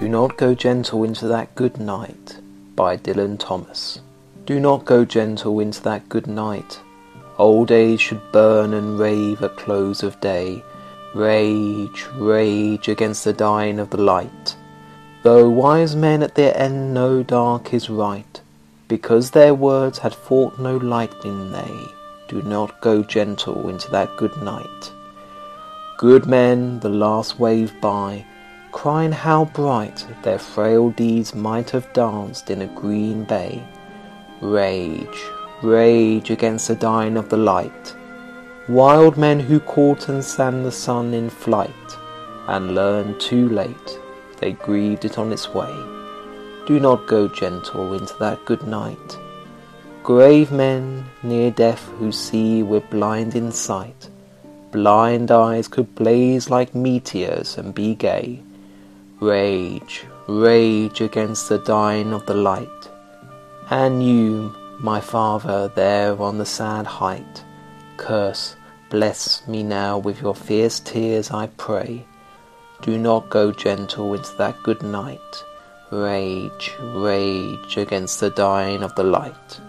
Do not go gentle into that good night by Dylan Thomas. Do not go gentle into that good night. Old age should burn and rave at close of day. Rage, rage against the dying of the light. Though wise men at their end know dark is right, because their words had fought no lightning they do not go gentle into that good night. Good men, the last wave by, crying how bright their frail deeds might have danced in a green bay. Rage, rage against the dying of the light. Wild men who caught and sang the sun in flight, and learned too late they grieved it on its way. Do not go gentle into that good night. Grave men near death who see with blinding sight, blind eyes could blaze like meteors and be gay. Rage, rage against the dying of the light. And you, my father, there on the sad height, curse, bless me now with your fierce tears, I pray. Do not go gentle into that good night. Rage, rage against the dying of the light.